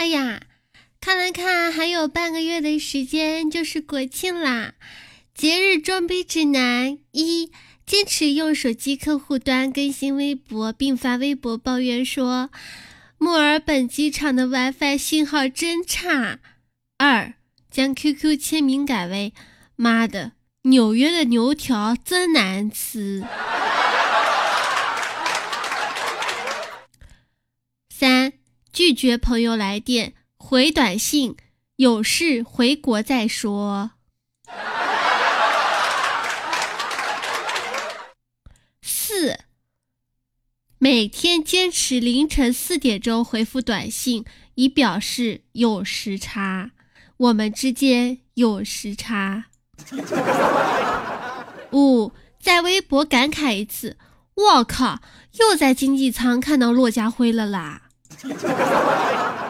哎呀，看了看，还有半个月的时间就是国庆啦。节日装逼指南一：坚持用手机客户端更新微博，并发微博抱怨说墨尔本机场的 WiFi 信号真差。二：将 QQ 签名改为“妈的，纽约的牛条真难吃”。三。拒绝朋友来电，回短信，有事回国再说。四，每天坚持凌晨四点钟回复短信，以表示有时差，我们之间有时差。五，在微博感慨一次，我靠，又在经济舱看到骆家辉了啦！喜马拉雅七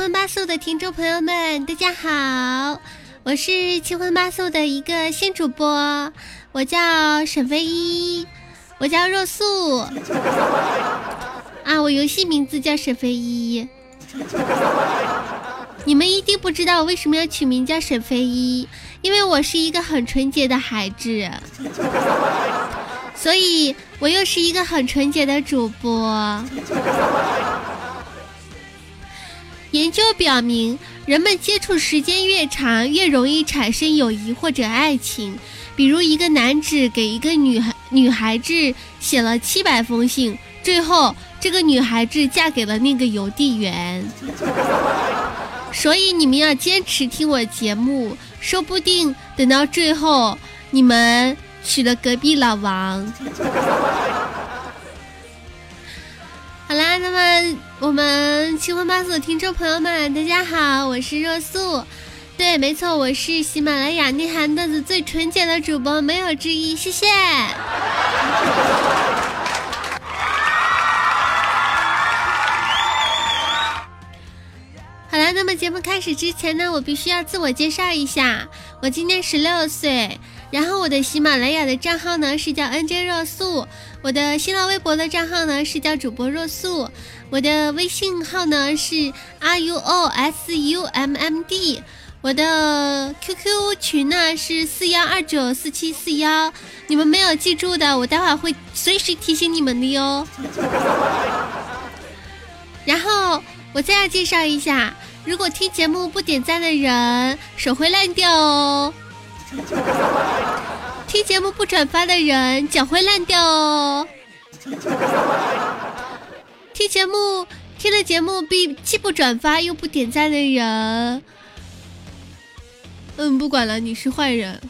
荤八素的听众朋友们，大家好，我是七荤八素的一个新主播，我叫沈飞一，我叫若素。啊，我游戏名字叫沈飞一，你们一定不知道我为什么要取名叫沈飞一，因为我是一个很纯洁的孩子，所以我又是一个很纯洁的主播。研究表明，人们接触时间越长，越容易产生友谊或者爱情。比如，一个男子给一个女孩女孩子写了七百封信，最后这个女孩子嫁给了那个邮递员。所以，你们要坚持听我节目，说不定等到最后，你们娶了隔壁老王。好啦，那么我们七荤八素的听众朋友们，大家好，我是若素，对，没错，我是喜马拉雅内涵段子最纯洁的主播，没有之一，谢谢。好了，那么节目开始之前呢，我必须要自我介绍一下，我今年十六岁。然后我的喜马拉雅的账号呢是叫 NJ 若素，我的新浪微博的账号呢是叫主播若素，我的微信号呢是 RUOSUMMD，我的 QQ 群呢是四幺二九四七四幺，你们没有记住的，我待会儿会随时提醒你们的哟。然后我再要介绍一下，如果听节目不点赞的人，手会烂掉哦。听节目不转发的人，脚会烂掉哦。听节目听了节目必既不转发又不点赞的人，嗯，不管了，你是坏人。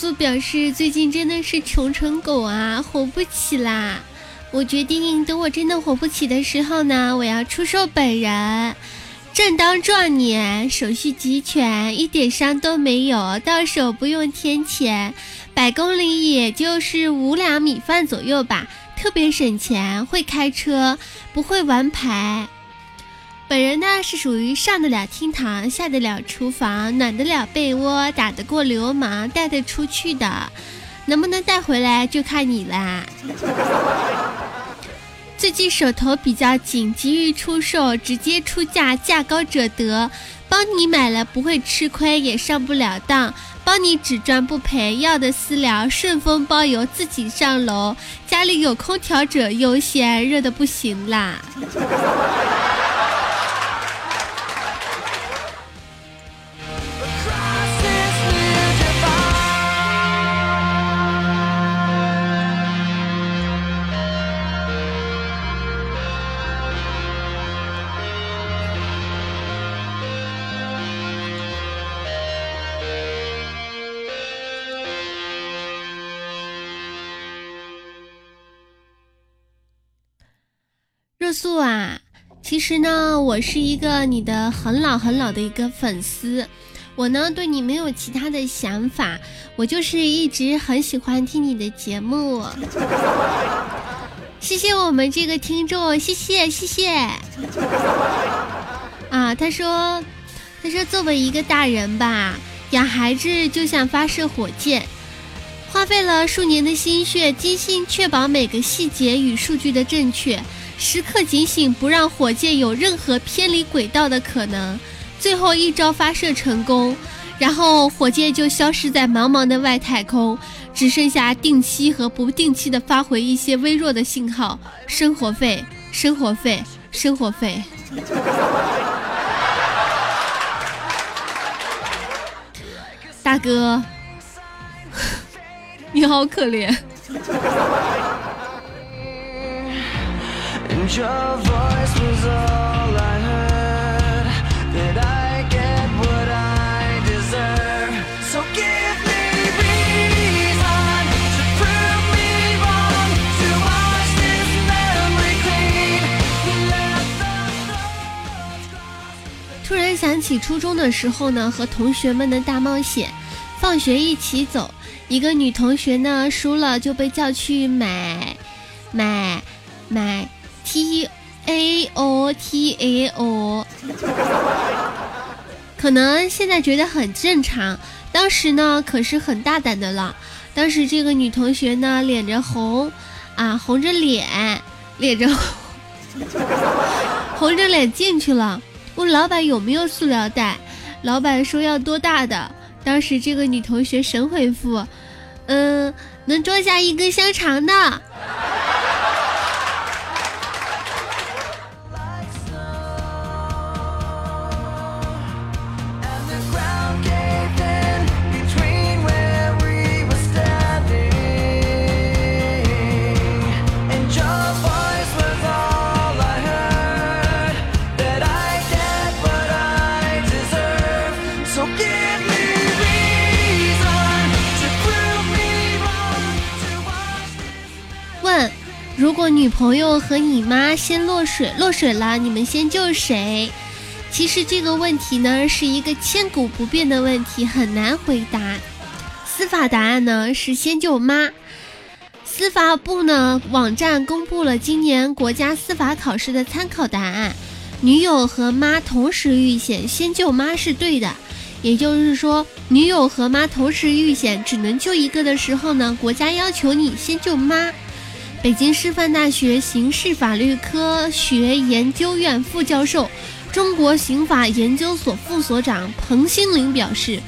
苏表示最近真的是穷成狗啊，活不起啦！我决定等我真的活不起的时候呢，我要出售本人，正当壮年，手续齐全，一点伤都没有，到手不用添钱，百公里也就是五两米饭左右吧，特别省钱，会开车，不会玩牌。本人呢是属于上得了厅堂，下得了厨房，暖得了被窝，打得过流氓，带得出去的，能不能带回来就看你啦。最近手头比较紧，急于出售，直接出价，价高者得，帮你买了不会吃亏，也上不了当，帮你只赚不赔，要的私聊，顺丰包邮，自己上楼，家里有空调者优先，热的不行啦。素啊，其实呢，我是一个你的很老很老的一个粉丝，我呢对你没有其他的想法，我就是一直很喜欢听你的节目。谢谢我们这个听众，谢谢谢谢。啊，他说，他说作为一个大人吧，养孩子就像发射火箭。花费了数年的心血，精心确保每个细节与数据的正确，时刻警醒不让火箭有任何偏离轨道的可能。最后一招发射成功，然后火箭就消失在茫茫的外太空，只剩下定期和不定期的发回一些微弱的信号。生活费，生活费，生活费。大哥。你好可怜。突然想起初中的时候呢，和同学们的大冒险，放学一起走。一个女同学呢输了就被叫去买，买，买 T A O T A O，可能现在觉得很正常，当时呢可是很大胆的了。当时这个女同学呢脸着红，啊红着脸，脸着 红着脸进去了，问老板有没有塑料袋，老板说要多大的。当时这个女同学神回复，嗯，能装下一根香肠的。女朋友和你妈先落水，落水了，你们先救谁？其实这个问题呢，是一个千古不变的问题，很难回答。司法答案呢是先救妈。司法部呢网站公布了今年国家司法考试的参考答案，女友和妈同时遇险，先救妈是对的。也就是说，女友和妈同时遇险，只能救一个的时候呢，国家要求你先救妈。北京师范大学刑事法律科学研究院副教授、中国刑法研究所副所长彭新林表示：“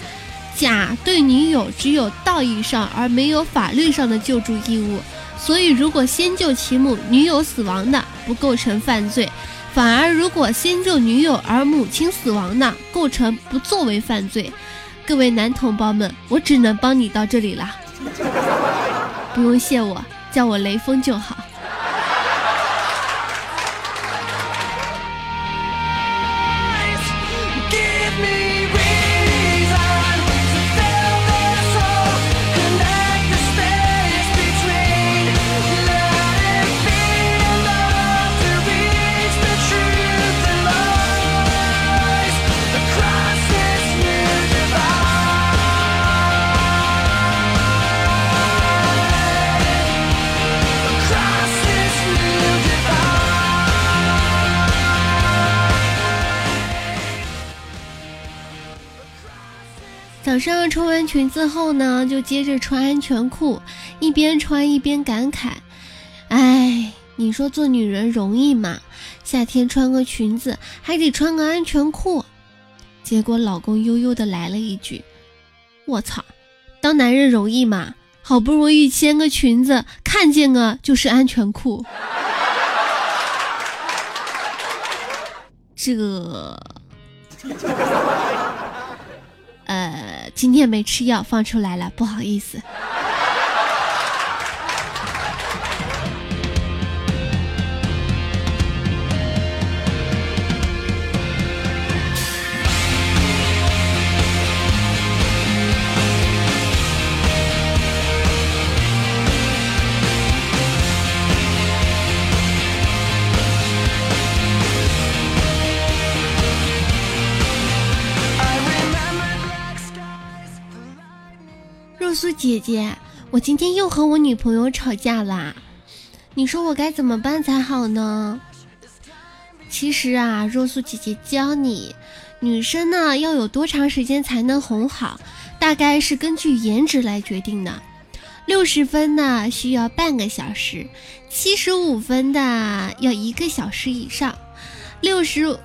甲对女友只有道义上而没有法律上的救助义务，所以如果先救其母，女友死亡的不构成犯罪；反而如果先救女友而母亲死亡的，构成不作为犯罪。”各位男同胞们，我只能帮你到这里了，不用谢我。叫我雷锋就好。早上穿完裙子后呢，就接着穿安全裤，一边穿一边感慨：“哎，你说做女人容易吗？夏天穿个裙子还得穿个安全裤。”结果老公悠悠的来了一句：“我操，当男人容易吗？好不容易掀个裙子，看见个就是安全裤。”这。呃，今天没吃药，放出来了，不好意思。姐姐，我今天又和我女朋友吵架啦，你说我该怎么办才好呢？其实啊，若素姐姐教你，女生呢要有多长时间才能哄好，大概是根据颜值来决定的。六十分呢需要半个小时，七十五分的要一个小时以上，六十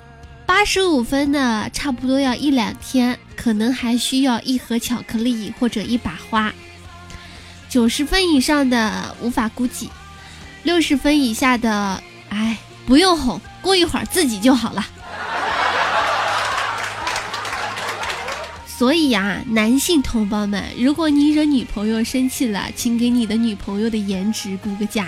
八十五分的差不多要一两天，可能还需要一盒巧克力或者一把花。九十分以上的无法估计，六十分以下的，哎，不用哄，过一会儿自己就好了。所以呀，男性同胞们，如果你惹女朋友生气了，请给你的女朋友的颜值估个价。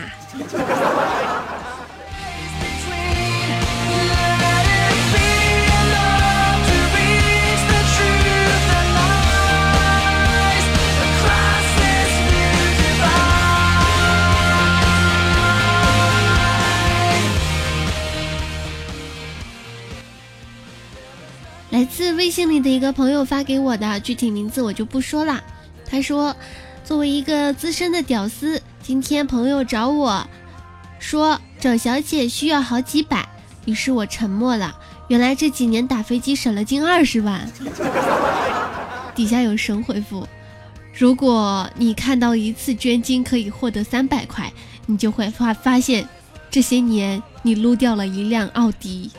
里的一个朋友发给我的，具体名字我就不说了。他说，作为一个资深的屌丝，今天朋友找我说找小姐需要好几百，于是我沉默了。原来这几年打飞机省了近二十万。底下有神回复：如果你看到一次捐精可以获得三百块，你就会发发现，这些年你撸掉了一辆奥迪。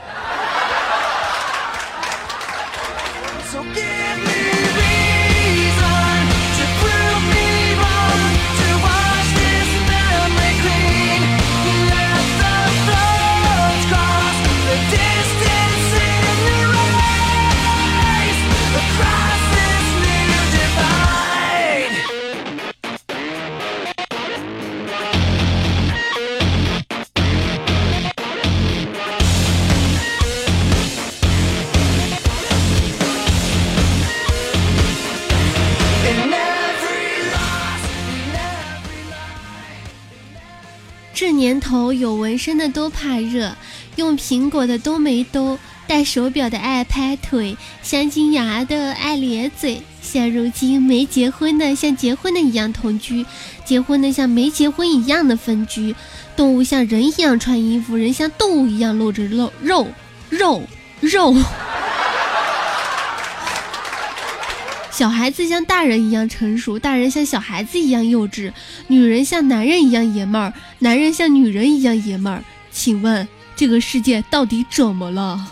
这年头，有纹身的都怕热，用苹果的都没兜，戴手表的爱拍腿，镶金牙的爱咧嘴。现如今，没结婚的像结婚的一样同居，结婚的像没结婚一样的分居。动物像人一样穿衣服，人像动物一样露着肉肉肉肉。小孩子像大人一样成熟，大人像小孩子一样幼稚，女人像男人一样爷们儿，男人像女人一样爷们儿。请问这个世界到底怎么了？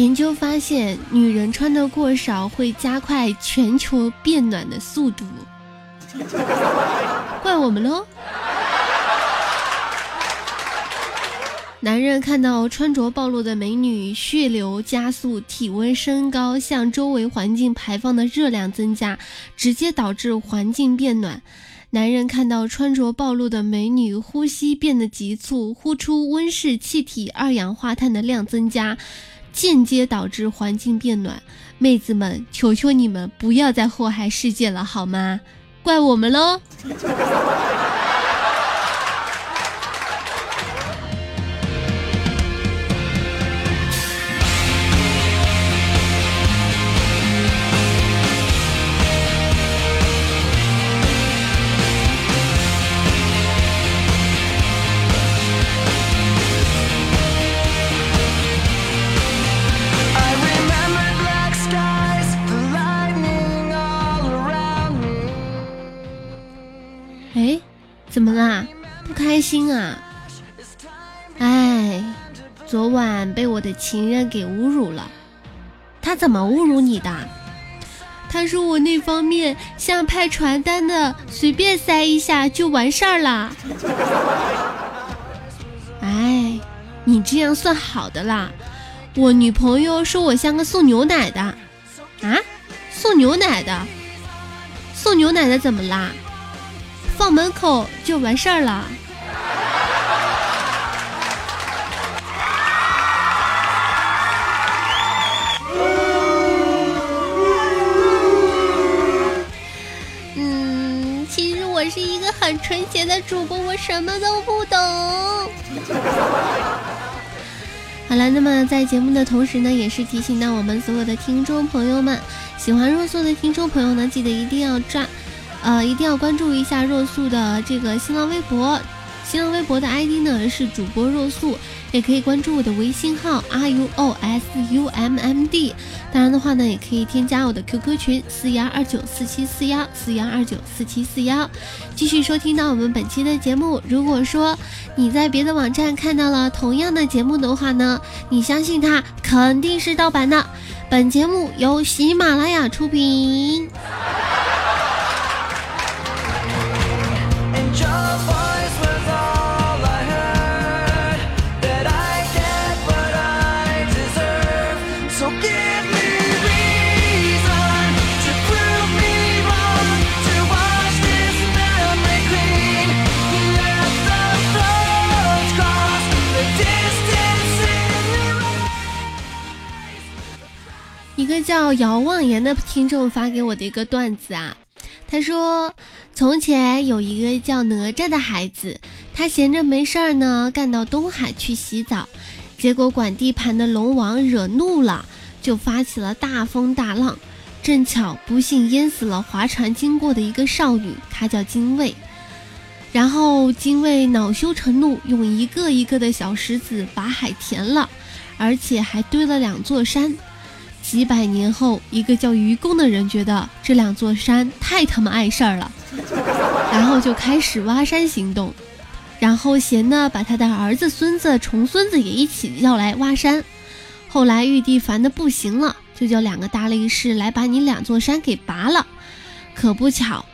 研究发现，女人穿的过少会加快全球变暖的速度，怪我们喽。男人看到穿着暴露的美女，血流加速，体温升高，向周围环境排放的热量增加，直接导致环境变暖。男人看到穿着暴露的美女，呼吸变得急促，呼出温室气体二氧化碳的量增加。间接导致环境变暖，妹子们，求求你们不要再祸害世界了，好吗？怪我们喽！给侮辱了。他怎么侮辱你的？他说我那方面像派传单的，随便塞一下就完事儿了。哎，你这样算好的啦。我女朋友说我像个送牛奶的。啊？送牛奶的？送牛奶的怎么啦？放门口就完事儿了。纯洁的主播，我什么都不懂。好了，那么在节目的同时呢，也是提醒到我们所有的听众朋友们，喜欢若素的听众朋友呢，记得一定要抓，呃，一定要关注一下若素的这个新浪微博。新浪微博的 ID 呢是主播若素，也可以关注我的微信号 r u o s u m m d。当然的话呢，也可以添加我的 QQ 群四幺二九四七四幺四幺二九四七四幺，继续收听到我们本期的节目。如果说你在别的网站看到了同样的节目的话呢，你相信它肯定是盗版的。本节目由喜马拉雅出品。叫遥望言的听众发给我的一个段子啊，他说：从前有一个叫哪吒的孩子，他闲着没事儿呢，干到东海去洗澡，结果管地盘的龙王惹怒了，就发起了大风大浪，正巧不幸淹死了划船经过的一个少女，她叫精卫。然后精卫恼羞成怒，用一个一个的小石子把海填了，而且还堆了两座山。几百年后，一个叫愚公的人觉得这两座山太他妈碍事儿了，然后就开始挖山行动。然后贤呢，把他的儿子、孙子、重孙子也一起要来挖山。后来玉帝烦的不行了，就叫两个大力士来把你两座山给拔了。可不巧，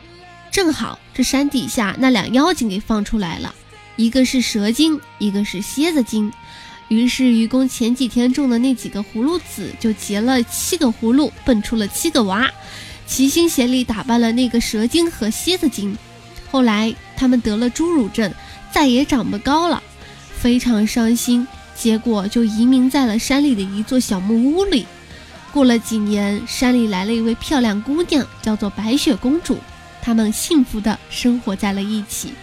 正好这山底下那两妖精给放出来了，一个是蛇精，一个是蝎子精。于是愚公前几天种的那几个葫芦籽就结了七个葫芦，蹦出了七个娃，齐心协力打败了那个蛇精和蝎子精。后来他们得了侏儒症，再也长不高了，非常伤心。结果就移民在了山里的一座小木屋里。过了几年，山里来了一位漂亮姑娘，叫做白雪公主。他们幸福的生活在了一起。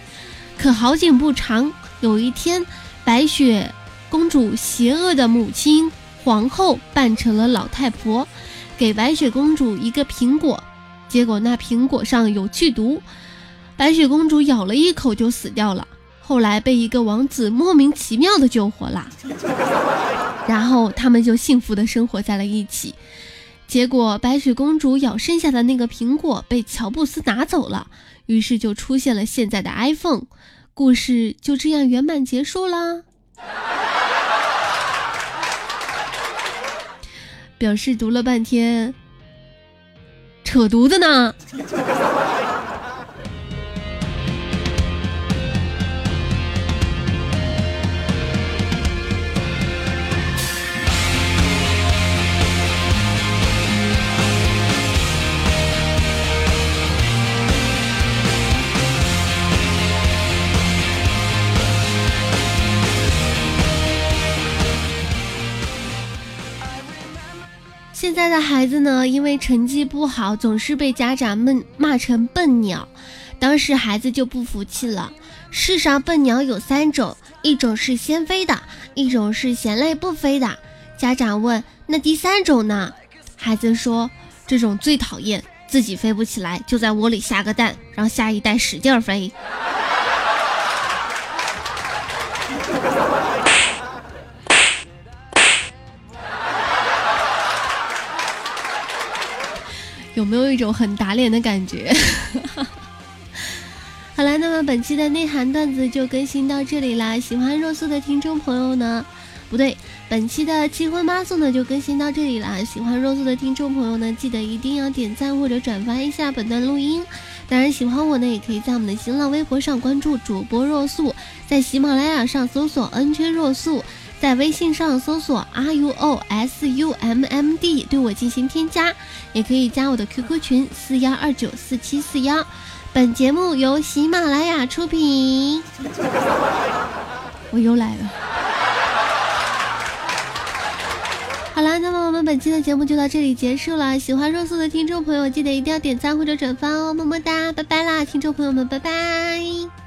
可好景不长，有一天，白雪。公主邪恶的母亲皇后扮成了老太婆，给白雪公主一个苹果，结果那苹果上有剧毒，白雪公主咬了一口就死掉了。后来被一个王子莫名其妙的救活了，然后他们就幸福的生活在了一起。结果白雪公主咬剩下的那个苹果被乔布斯拿走了，于是就出现了现在的 iPhone。故事就这样圆满结束啦。表示读了半天，扯犊子呢。现在的孩子呢，因为成绩不好，总是被家长们骂成笨鸟。当时孩子就不服气了。世上笨鸟有三种，一种是先飞的，一种是嫌累不飞的。家长问：“那第三种呢？”孩子说：“这种最讨厌，自己飞不起来，就在窝里下个蛋，让下一代使劲儿飞。”有没有一种很打脸的感觉？好了，那么本期的内涵段子就更新到这里啦。喜欢若素的听众朋友呢，不对，本期的七荤八素呢就更新到这里啦。喜欢若素的听众朋友呢，记得一定要点赞或者转发一下本段录音。当然，喜欢我呢，也可以在我们的新浪微博上关注主播若素，在喜马拉雅上搜索 “n 圈若素”。在微信上搜索 R U O S U M M D 对我进行添加，也可以加我的 QQ 群四幺二九四七四幺。本节目由喜马拉雅出品。我又来了。好了，那么我们本期的节目就到这里结束了。喜欢若素的听众朋友，记得一定要点赞或者转发哦，么么哒，拜拜啦，听众朋友们，拜拜。